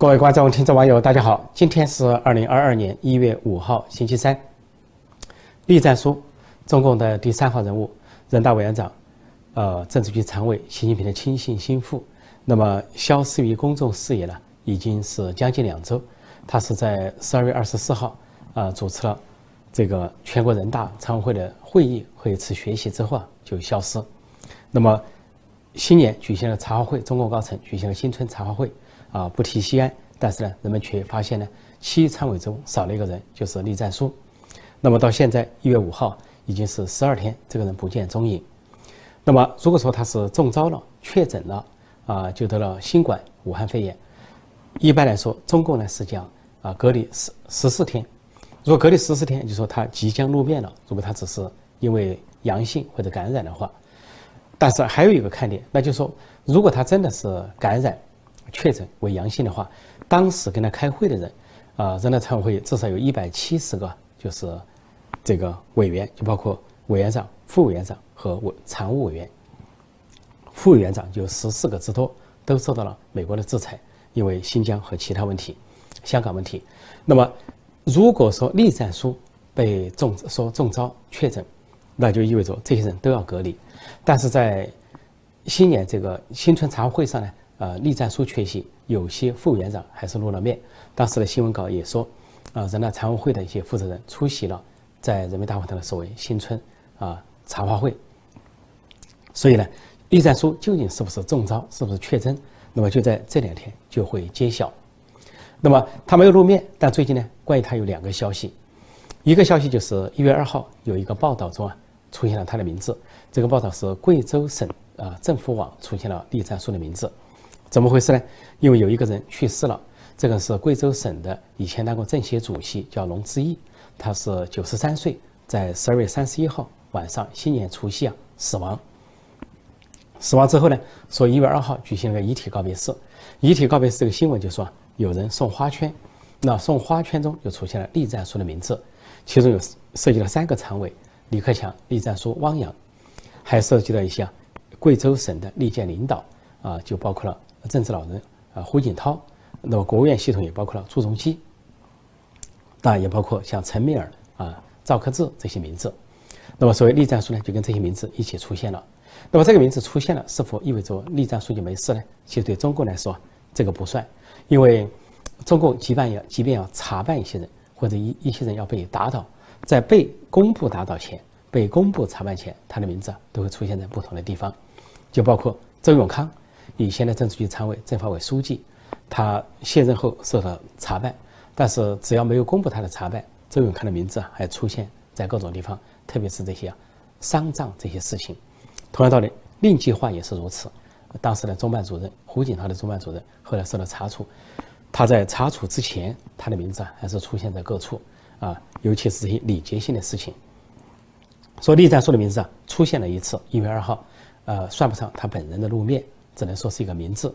各位观众、听众、网友，大家好！今天是二零二二年一月五号，星期三。栗战书，中共的第三号人物，人大委员长，呃，政治局常委，习近平的亲信心腹。那么消失于公众视野呢，已经是将近两周。他是在十二月二十四号，啊，主持了这个全国人大常委会的会议和一次学习之后啊，就消失。那么新年举行了茶话会，中共高层举行了新春茶话会。啊，不提西安，但是呢，人们却发现呢，七常委中少了一个人，就是栗战书。那么到现在一月五号，已经是十二天，这个人不见踪影。那么如果说他是中招了、确诊了，啊，就得了新冠、武汉肺炎，一般来说，中共呢是讲啊隔离十十四天。如果隔离十四天，就说他即将露面了。如果他只是因为阳性或者感染的话，但是还有一个看点，那就是说，如果他真的是感染，确诊为阳性的话，当时跟他开会的人，啊，人大常委会至少有一百七十个，就是这个委员，就包括委员长、副委员长和委常务委员。副委员长就十四个之多，都受到了美国的制裁，因为新疆和其他问题、香港问题。那么，如果说栗战书被中说中招确诊，那就意味着这些人都要隔离。但是在新年这个新春茶会上呢？呃，栗战书缺席，有些副委员长还是露了面。当时的新闻稿也说，啊，人大常委会的一些负责人出席了在人民大会堂的所谓新春啊茶话会。所以呢，栗战书究竟是不是中招，是不是确诊，那么就在这两天就会揭晓。那么他没有露面，但最近呢，关于他有两个消息，一个消息就是一月二号有一个报道中啊出现了他的名字，这个报道是贵州省啊政府网出现了栗战书的名字。怎么回事呢？因为有一个人去世了，这个是贵州省的以前当过政协主席，叫龙志毅，他是九十三岁，在十二月三十一号晚上新年除夕啊死亡。死亡之后呢，说一月二号举行了个遗体告别式，遗体告别式这个新闻就说有人送花圈，那送花圈中就出现了栗战书的名字，其中有涉及了三个常委：李克强、栗战书、汪洋，还涉及了一些贵州省的历届领导啊，就包括了。政治老人啊，胡锦涛，那么国务院系统也包括了朱镕基，当然也包括像陈敏尔啊、赵克志这些名字。那么所谓栗战书呢，就跟这些名字一起出现了。那么这个名字出现了，是否意味着栗战书就没事呢？其实对中共来说，这个不算，因为中共即便要即便要查办一些人，或者一一些人要被打倒，在被公布打倒前、被公布查办前，他的名字都会出现在不同的地方，就包括周永康。以前的政治局常委、政法委书记，他卸任后受到查办，但是只要没有公布他的查办，周永康的名字还出现在各种地方，特别是这些丧葬这些事情。同样道理，令计划也是如此。当时的中办主任胡锦涛的中办主任后来受到查处，他在查处之前，他的名字还是出现在各处啊，尤其是这些礼节性的事情。说栗战书的名字啊出现了一次，一月二号，呃，算不上他本人的露面。只能说是一个名字。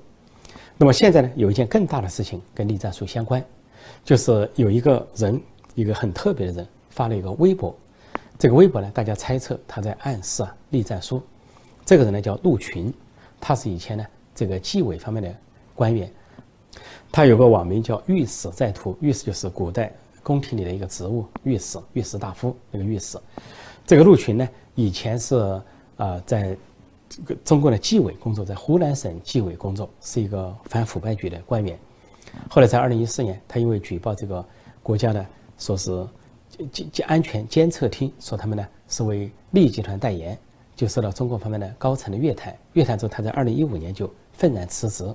那么现在呢，有一件更大的事情跟栗战书相关，就是有一个人，一个很特别的人发了一个微博。这个微博呢，大家猜测他在暗示啊栗战书。这个人呢叫陆群，他是以前呢这个纪委方面的官员。他有个网名叫御史在途，御史就是古代宫廷里的一个职务，御史、御史大夫那个御史。这个陆群呢，以前是啊在。这个中国的纪委工作，在湖南省纪委工作，是一个反腐败局的官员。后来在二零一四年，他因为举报这个国家的说是监监安全监测厅，说他们呢是为利益集团代言，就受到中国方面的高层的约谈。约谈之后，他在二零一五年就愤然辞职，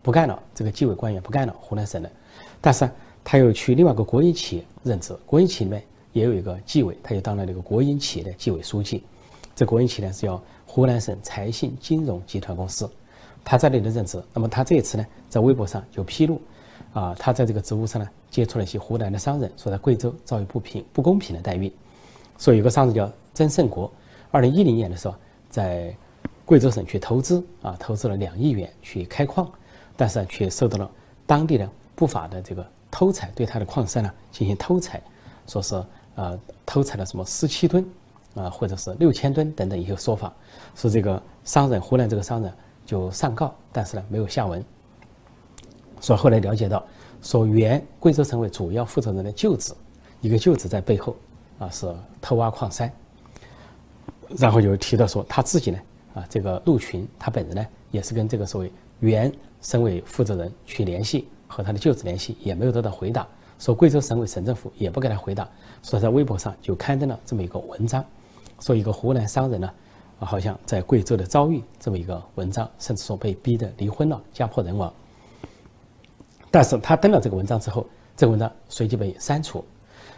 不干了。这个纪委官员不干了，湖南省的。但是他又去另外一个国营企业任职，国营企业里面也有一个纪委，他就当了这个国营企业的纪委书记。这国营企业呢是要。湖南省财信金融集团公司，他在那里任职。那么他这一次呢，在微博上就披露，啊，他在这个职务上呢，接触了一些湖南的商人，说在贵州遭遇不平、不公平的待遇。说有个商人叫曾胜国，二零一零年的时候，在贵州省去投资，啊，投资了两亿元去开矿，但是却受到了当地的不法的这个偷采，对他的矿山呢进行偷采，说是呃偷采了什么十七吨。啊，或者是六千吨等等一些说法，说这个商人湖南这个商人就上告，但是呢没有下文。所以后来了解到，说原贵州省委主要负责人的舅子，一个舅子在背后啊是偷挖矿山，然后就提到说他自己呢啊这个陆群他本人呢也是跟这个所谓原省委负责人去联系，和他的舅子联系也没有得到回答，说贵州省委省政府也不给他回答，所以在微博上就刊登了这么一个文章，说一个湖南商人呢好像在贵州的遭遇这么一个文章，甚至说被逼的离婚了，家破人亡。但是他登了这个文章之后，这个文章随即被删除。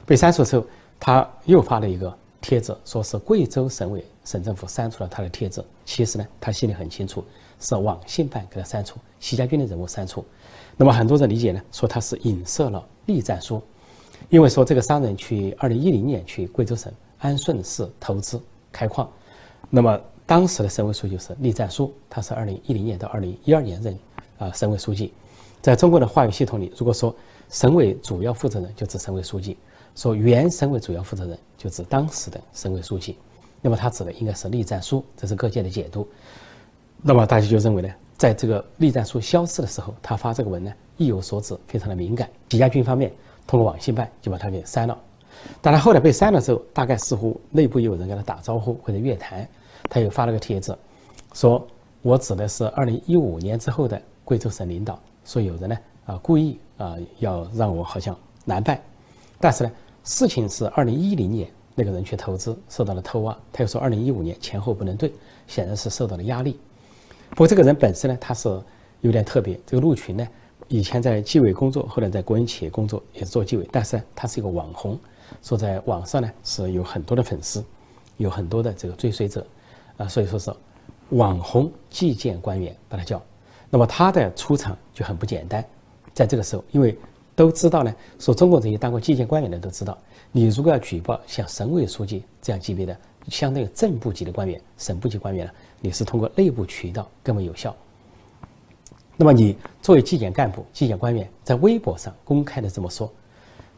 被删除之后，他又发了一个帖子，说是贵州省委省政府删除了他的帖子。其实呢，他心里很清楚，是网信办给他删除，习家军的人物删除。那么很多人理解呢，说他是影射了栗战书，因为说这个商人去二零一零年去贵州省安顺市投资开矿，那么当时的省委书记是栗战书，他是二零一零年到二零一二年任啊省委书记。在中国的话语系统里，如果说省委主要负责人就指省委书记，说原省委主要负责人就指当时的省委书记，那么他指的应该是栗战书，这是各界的解读。那么大家就认为呢，在这个栗战书消失的时候，他发这个文呢，意有所指，非常的敏感。习家军方面通过网信办就把他给删了，但他后来被删了之后，大概似乎内部有人跟他打招呼或者约谈，他又发了个帖子，说我指的是二零一五年之后的贵州省领导。说有人呢啊故意啊要让我好像难办，但是呢事情是二零一零年那个人去投资受到了偷挖，他又说二零一五年前后不能对，显然是受到了压力。不过这个人本身呢他是有点特别，这个陆群呢以前在纪委工作，后来在国营企业工作也是做纪委，但是他是一个网红，说在网上呢是有很多的粉丝，有很多的这个追随者啊，所以说是网红纪检官员把他叫。那么他的出场就很不简单，在这个时候，因为都知道呢，说中国这些当过纪检官员的都知道，你如果要举报像省委书记这样级别的，相当于正部级的官员、省部级官员呢，你是通过内部渠道更为有效。那么你作为纪检干部、纪检官员，在微博上公开的这么说，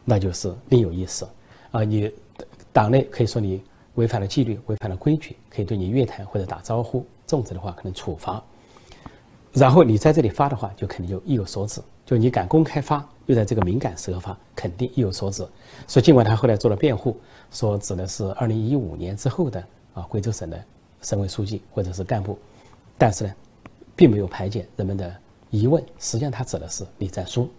那就是另有意思啊！你党内可以说你违反了纪律、违反了规矩，可以对你约谈或者打招呼，重则的话可能处罚。然后你在这里发的话，就肯定就意有所指。就你敢公开发，又在这个敏感时候发，肯定意有所指。所以尽管他后来做了辩护，说指的是二零一五年之后的啊贵州省的省委书记或者是干部，但是呢，并没有排解人们的疑问。实际上他指的是李战书。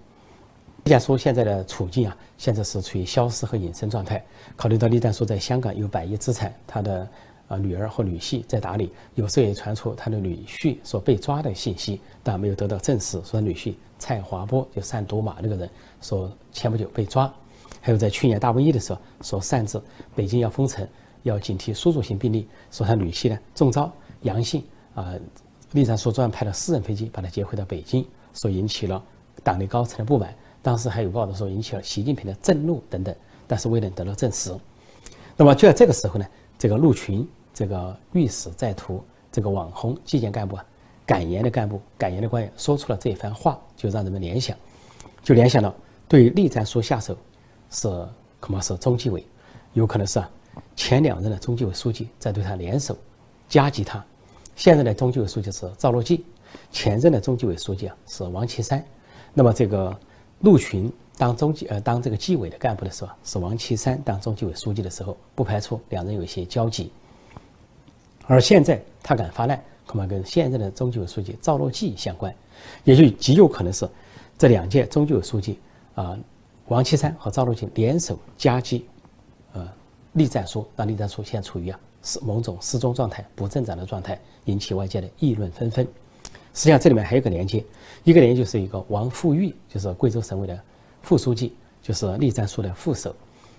栗战书现在的处境啊，现在是处于消失和隐身状态。考虑到栗战书在香港有百亿资产，他的。啊，女儿和女婿在打理，有时候也传出他的女婿所被抓的信息，但没有得到证实。说女婿蔡华波就贩毒马那个人，说前不久被抓。还有在去年大瘟疫的时候，说擅自北京要封城，要警惕输入性病例。说他女婿呢中招阳性，啊，栗战书专门派了私人飞机把他接回到北京，所引起了党内高层的不满。当时还有报道说引起了习近平的震怒等等，但是未能得到证实。那么就在这个时候呢，这个陆群。这个御史在途，这个网红纪检干部啊，敢言的干部，敢言的官员说出了这一番话，就让人们联想，就联想到对栗战书下手，是恐怕是中纪委，有可能是啊前两任的中纪委书记在对他联手夹击他，现任的中纪委书记是赵乐际，前任的中纪委书记啊是王岐山，那么这个陆群当中纪呃当这个纪委的干部的时候，是王岐山当中纪委书记的时候，不排除两人有一些交集。而现在他敢发难，恐怕跟现任的中纪委书记赵乐际相关，也就极有可能是这两届中纪委书记啊，王岐山和赵乐际联手夹击，呃，栗战书，让栗战书现在处于啊是某种失踪状态、不正常的状态，引起外界的议论纷纷。实际上这里面还有个连接，一个连接就是一个王富玉，就是贵州省委的副书记，就是栗战书的副手。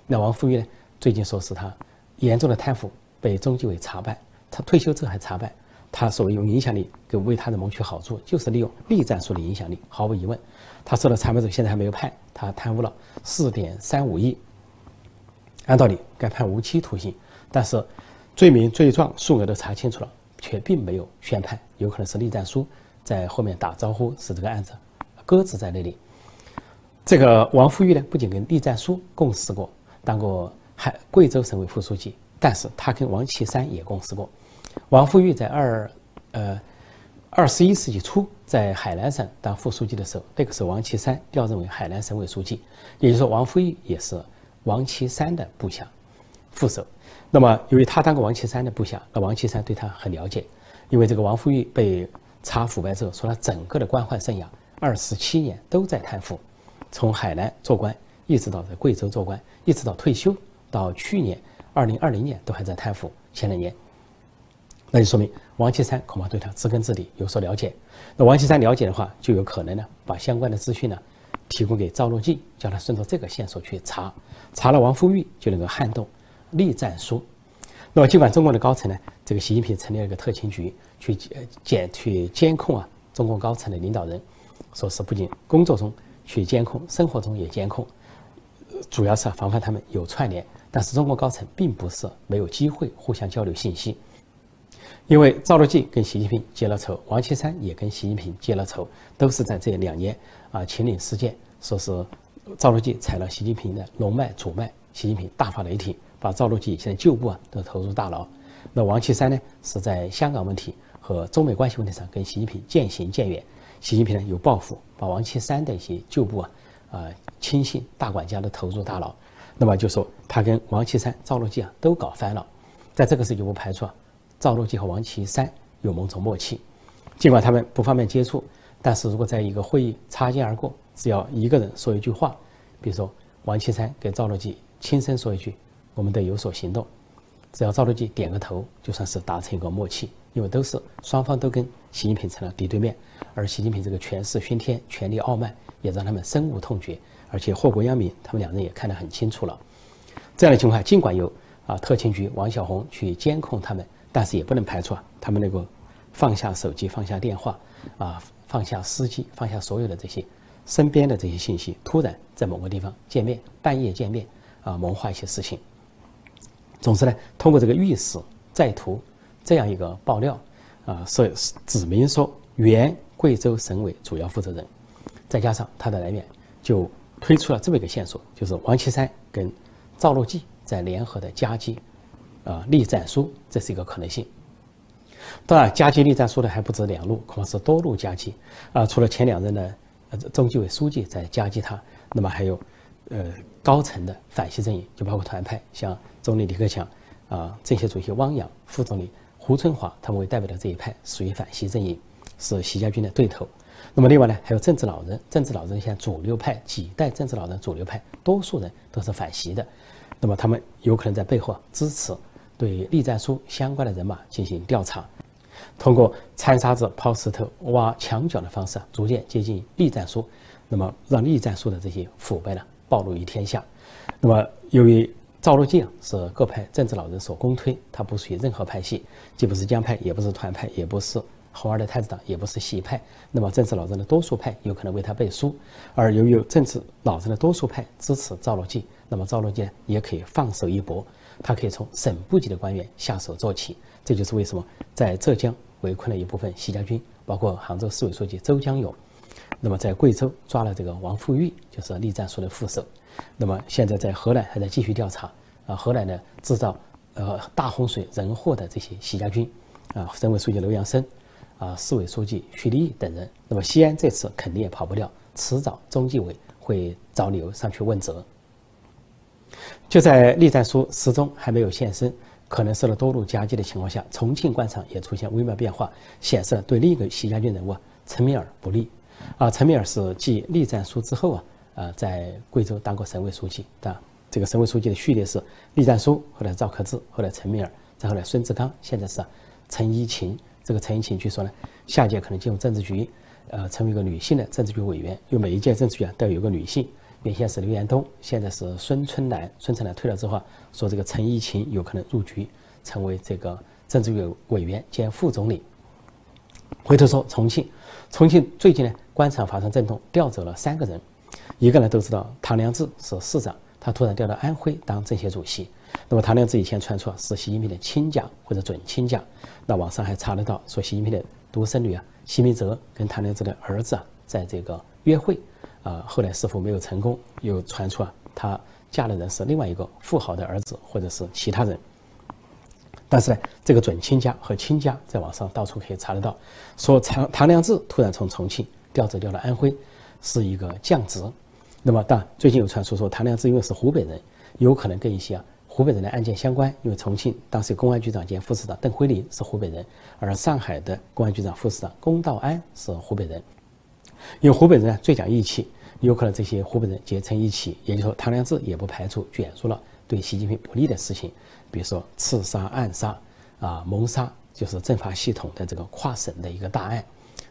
那王富玉呢，最近说是他严重的贪腐被中纪委查办。他退休之后还查办，他所谓用影响力给为他人谋取好处，就是利用栗战书的影响力。毫无疑问，他受到查办者，现在还没有判，他贪污了四点三五亿。按道理该判无期徒刑，但是罪名罪状数额都查清楚了，却并没有宣判，有可能是栗战书在后面打招呼，使这个案子搁置在那里。这个王富玉呢，不仅跟栗战书共事过，当过海贵州省委副书记，但是他跟王岐山也共事过。王富玉在二，呃，二十一世纪初在海南省当副书记的时候，那个时候王岐山调任为海南省委书记，也就是说王富玉也是王岐山的部下副手。那么由于他当过王岐山的部下，那王岐山对他很了解，因为这个王富玉被查腐败之后，说他整个的官宦生涯二十七年都在贪腐，从海南做官一直到在贵州做官，一直到退休，到去年二零二零年都还在贪腐。前两年，那就说明王岐山恐怕对他知根知底，有所了解。那王岐山了解的话，就有可能呢把相关的资讯呢提供给赵乐际，叫他顺着这个线索去查，查了王富玉就能够撼动栗战书。那么尽管中国的高层呢，这个习近平成立了一个特勤局去监去监控啊中共高层的领导人，说是不仅工作中去监控，生活中也监控，主要是防范他们有串联。但是中国高层并不是没有机会互相交流信息，因为赵乐际跟习近平结了仇，王岐山也跟习近平结了仇，都是在这两年啊秦岭事件，说是赵乐际踩了习近平的龙脉主脉，习近平大发雷霆，把赵乐际现在旧部啊都投入大牢。那王岐山呢是在香港问题和中美关系问题上跟习近平渐行渐远，习近平呢有报复，把王岐山的一些旧部啊啊亲信大管家都投入大牢。那么就说他跟王岐山、赵乐际啊都搞翻了，在这个时候就不排除啊，赵乐际和王岐山有某种默契，尽管他们不方便接触，但是如果在一个会议擦肩而过，只要一个人说一句话，比如说王岐山给赵乐际轻声说一句，我们得有所行动，只要赵乐际点个头，就算是达成一个默契，因为都是双方都跟习近平成了敌对面，而习近平这个权势熏天、权力傲慢，也让他们深恶痛绝。而且祸国殃民，他们两人也看得很清楚了。这样的情况，尽管有啊特勤局王小红去监控他们，但是也不能排除啊他们能够放下手机、放下电话，啊放下司机、放下所有的这些身边的这些信息，突然在某个地方见面，半夜见面啊谋划一些事情。总之呢，通过这个御史在途这样一个爆料啊，是指明说原贵州省委主要负责人，再加上他的来源就。推出了这么一个线索，就是王岐山跟赵乐际在联合的夹击，啊，栗战书，这是一个可能性。当然，夹击栗战书的还不止两路，恐怕是多路夹击。啊，除了前两任的呃中纪委书记在夹击他，那么还有呃高层的反西阵营，就包括团派，像总理李克强啊，政协主席汪洋、副总理胡春华他们为代表的这一派属于反西阵营，是习家军的对头。那么另外呢，还有政治老人，政治老人像主流派几代政治老人，主流派多数人都是反习的，那么他们有可能在背后支持对栗战书相关的人马进行调查，通过掺沙子、抛石头、挖墙角的方式，逐渐接近栗战书，那么让栗战书的这些腐败呢暴露于天下。那么由于赵乐际啊是各派政治老人所公推，他不属于任何派系，既不是江派，也不是团派，也不是。红二的太子党也不是习派，那么政治老人的多数派有可能为他背书，而由于政治老人的多数派支持赵乐际，那么赵乐际也可以放手一搏，他可以从省部级的官员下手做起。这就是为什么在浙江围困了一部分习家军，包括杭州市委书记周江勇，那么在贵州抓了这个王富玉，就是栗战书的副手，那么现在在河南还在继续调查，啊，河南呢制造呃大洪水人祸的这些习家军，啊，省委书记刘阳生。啊，市委书记徐立毅等人，那么西安这次肯定也跑不掉，迟早中纪委会找理由上去问责。就在栗战书始终还没有现身，可能受到多路夹击的情况下，重庆官场也出现微妙变化，显示对另一个习家军人物陈敏尔不利。啊，陈敏尔是继栗战书之后啊，呃，在贵州当过省委书记的。这个省委书记的序列是栗战书，后来赵克志，后来陈敏尔，再后来孙志刚，现在是陈一勤。这个陈一勤据说呢，下届可能进入政治局，呃，成为一个女性的政治局委员。因为每一届政治局啊都有一个女性，原先是刘延东，现在是孙春兰。孙春兰退了之后，说这个陈一勤有可能入局，成为这个政治局委员兼副总理。回头说重庆，重庆最近呢官场发生震动，调走了三个人，一个呢都知道唐良智是市长，他突然调到安徽当政协主席。那么唐良智以前传出是习近平的亲家或者准亲家，那网上还查得到说习近平的独生女啊，习明泽跟唐良智的儿子啊，在这个约会，啊，后来是否没有成功？又传出啊，她嫁的人是另外一个富豪的儿子，或者是其他人。但是呢，这个准亲家和亲家在网上到处可以查得到，说唐唐良智突然从重庆调职调到安徽，是一个降职。那么，但最近有传出说唐良智因为是湖北人，有可能跟一些湖北人的案件相关。因为重庆当时公安局长兼副市长邓辉林是湖北人，而上海的公安局长副市长龚道安是湖北人。因为湖北人呢最讲义气，有可能这些湖北人结成一起，也就是说唐良智也不排除卷入了对习近平不利的事情。比如说刺杀、暗杀，啊，谋杀，就是政法系统的这个跨省的一个大案，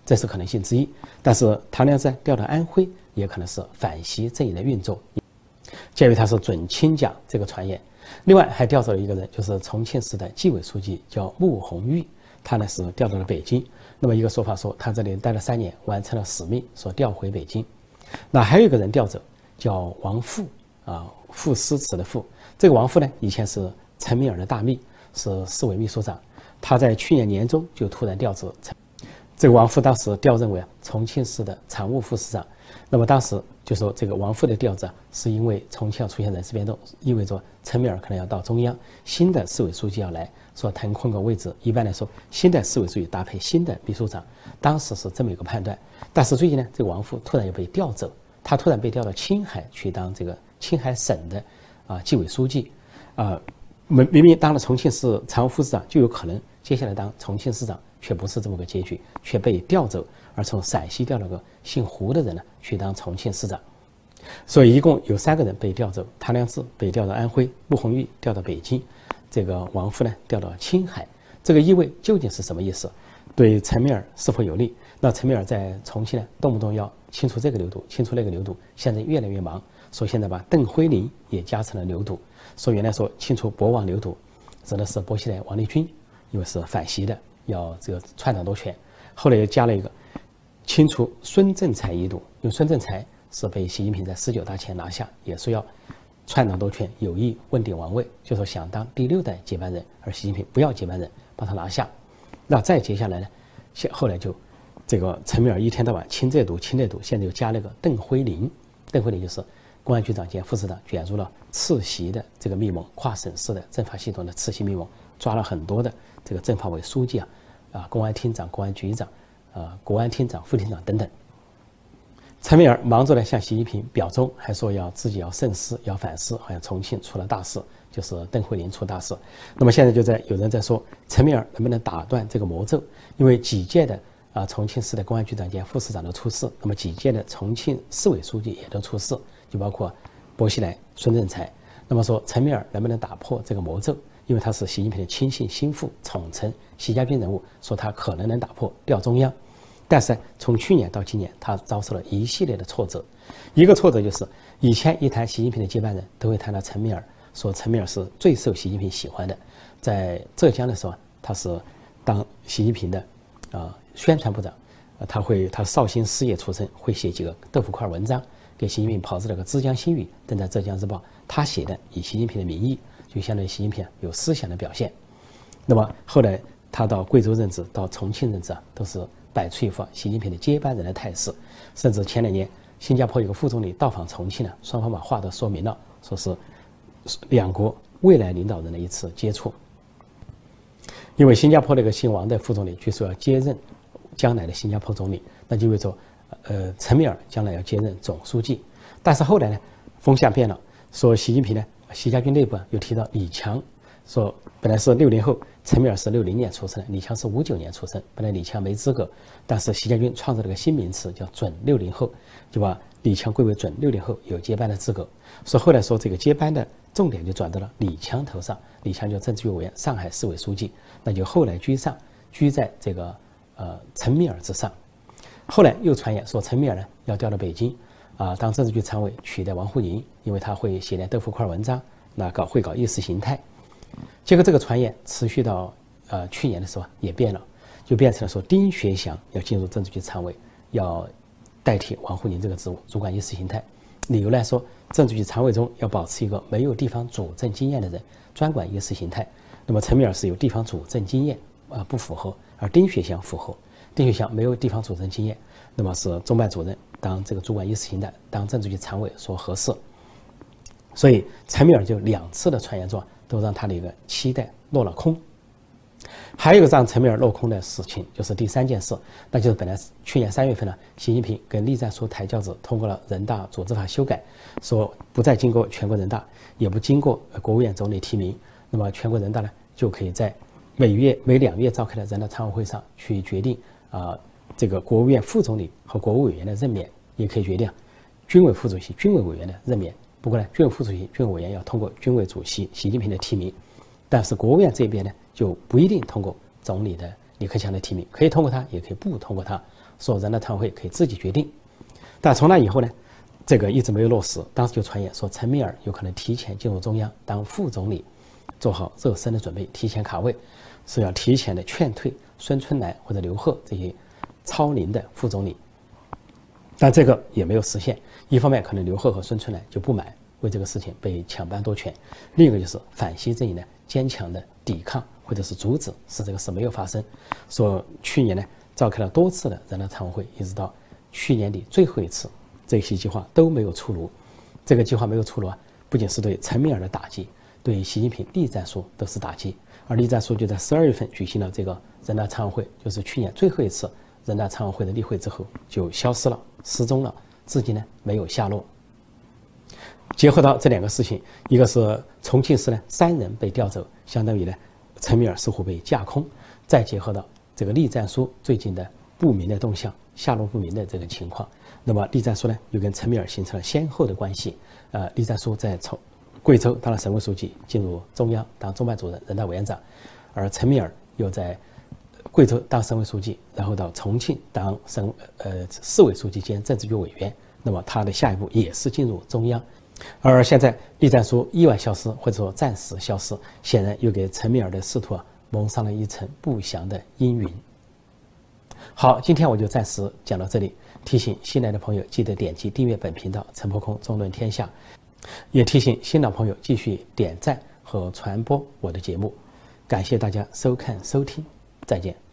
这是可能性之一。但是唐良智调到安徽，也可能是反习阵营的运作。鉴于他是准亲家这个传言，另外还调走了一个人，就是重庆市的纪委书记，叫穆红玉，他呢是调到了北京。那么一个说法说，他这里待了三年，完成了使命，说调回北京。那还有一个人调走，叫王富，啊，富诗词的富。这个王富呢，以前是。陈敏尔的大秘是市委秘书长，他在去年年中就突然调职。这个王富当时调任为重庆市的常务副市长。那么当时就说这个王富的调职是因为重庆要出现人事变动，意味着陈敏尔可能要到中央，新的市委书记要来说腾空个位置。一般来说，新的市委书记搭配新的秘书长，当时是这么一个判断。但是最近呢，这个王富突然又被调走，他突然被调到青海去当这个青海省的啊纪委书记，啊。明明明当了重庆市常务副市长，就有可能接下来当重庆市长，却不是这么个结局，却被调走，而从陕西调了个姓胡的人呢去当重庆市长。所以一共有三个人被调走：唐良智被调到安徽，穆红玉调到北京，这个王富呢调到青海。这个意味究竟是什么意思？对陈敏尔是否有利？那陈敏尔在重庆呢，动不动要清除这个流毒，清除那个流毒，现在越来越忙，说现在把邓辉林也加成了流毒。说原来说清除博王流毒，指的是薄熙来、王立军，因为是反习的，要这个篡党夺权。后来又加了一个清除孙政才一毒，因为孙政才是被习近平在十九大前拿下，也是要篡党夺权，有意问鼎王位，就说想当第六代接班人，而习近平不要接班人，把他拿下。那再接下来呢，现后来就这个陈敏尔一天到晚清这毒清那毒，现在又加了个邓辉林，邓辉林就是。公安局长兼副市长卷入了刺袭的这个密谋，跨省市的政法系统的刺袭密谋，抓了很多的这个政法委书记啊，啊，公安厅长、公安局长，啊，国安厅长、副厅长等等。陈敏尔忙着呢向习近平表忠，还说要自己要慎思，要反思，好像重庆出了大事，就是邓慧玲出大事。那么现在就在有人在说，陈敏尔能不能打断这个魔咒？因为几届的啊重庆市的公安局长兼副市长都出事，那么几届的重庆市委书记也都出事。就包括薄熙来、孙政才，那么说陈敏尔能不能打破这个魔咒？因为他是习近平的亲信心腹、宠臣、习家军人物，说他可能能打破调中央。但是从去年到今年，他遭受了一系列的挫折。一个挫折就是以前一谈习近平的接班人，都会谈到陈敏尔，说陈敏尔是最受习近平喜欢的。在浙江的时候，他是当习近平的啊宣传部长，他会他绍兴师爷出身，会写几个豆腐块文章。给习近平炮制了个《浙江新语》，登在《浙江日报》。他写的以习近平的名义，就相当于习近平有思想的表现。那么后来他到贵州任职，到重庆任职啊，都是摆出一副习近平的接班人的态势。甚至前两年，新加坡有个副总理到访重庆呢，双方把话都说明了，说是两国未来领导人的一次接触。因为新加坡那个姓王的副总理据说要接任将来的新加坡总理，那就意味着。呃，陈敏尔将来要接任总书记，但是后来呢，风向变了，说习近平呢，习家军内部啊又提到李强，说本来是六零后，陈敏尔是六零年出生的，李强是五九年出生，本来李强没资格，但是习家军创造了个新名词叫准六零后，就把李强归为准六零后，有接班的资格。说后来说这个接班的重点就转到了李强头上，李强就政治局委员、上海市委书记，那就后来居上，居在这个呃陈敏尔之上。后来又传言说陈敏尔呢要调到北京，啊，当政治局常委取代王沪宁，因为他会写点豆腐块文章，那搞会搞意识形态。结果这个传言持续到呃去年的时候也变了，就变成了说丁学祥要进入政治局常委，要代替王沪宁这个职务，主管意识形态。理由来说，政治局常委中要保持一个没有地方主政经验的人，专管意识形态。那么陈敏尔是有地方主政经验，啊不符合，而丁学祥符合。丁学祥没有地方主政经验，那么是中办主任当这个主管意识形态，当政治局常委说合适。所以陈敏尔就两次的传言中都让他的一个期待落了空。还有一个让陈敏尔落空的事情，就是第三件事，那就是本来去年三月份呢，习近平跟栗战书抬轿子通过了人大组织法修改，说不再经过全国人大，也不经过国务院总理提名，那么全国人大呢就可以在每月每两月召开的人大常委会上去决定啊，这个国务院副总理和国务委员的任免，也可以决定军委副主席、军委委员的任免。不过呢，军委副主席、军委委员要通过军委主席习近平的提名，但是国务院这边呢？就不一定通过总理的李克强的提名，可以通过他，也可以不通过他。说人大常委会可以自己决定。但从那以后呢，这个一直没有落实。当时就传言说陈敏尔有可能提前进入中央当副总理，做好热身的准备，提前卡位，是要提前的劝退孙春兰或者刘鹤这些超龄的副总理。但这个也没有实现。一方面，可能刘鹤和孙春兰就不满为这个事情被抢班夺权；另一个就是反西阵营呢坚强的抵抗。或者是阻止，使这个事没有发生。说去年呢，召开了多次的人大常委会，一直到去年底最后一次，这些计划都没有出炉。这个计划没有出炉啊，不仅是对陈敏尔的打击，对习近平栗战书都是打击。而栗战书就在十二月份举行了这个人大常委会，就是去年最后一次人大常委会的例会之后，就消失了，失踪了，至今呢没有下落。结合到这两个事情，一个是重庆市呢三人被调走，相当于呢。陈敏尔似乎被架空，再结合到这个栗战书最近的不明的动向、下落不明的这个情况，那么栗战书呢又跟陈敏尔形成了先后的关系。呃，栗战书在从贵州当了省委书记，进入中央当中办主任、人大委员长，而陈敏尔又在贵州当省委书记，然后到重庆当省呃市委书记兼政治局委员，那么他的下一步也是进入中央。而现在，栗战书意外消失，或者说暂时消失，显然又给陈敏尔的仕途蒙上了一层不祥的阴云。好，今天我就暂时讲到这里。提醒新来的朋友，记得点击订阅本频道“陈破空中论天下”，也提醒新老朋友继续点赞和传播我的节目。感谢大家收看收听，再见。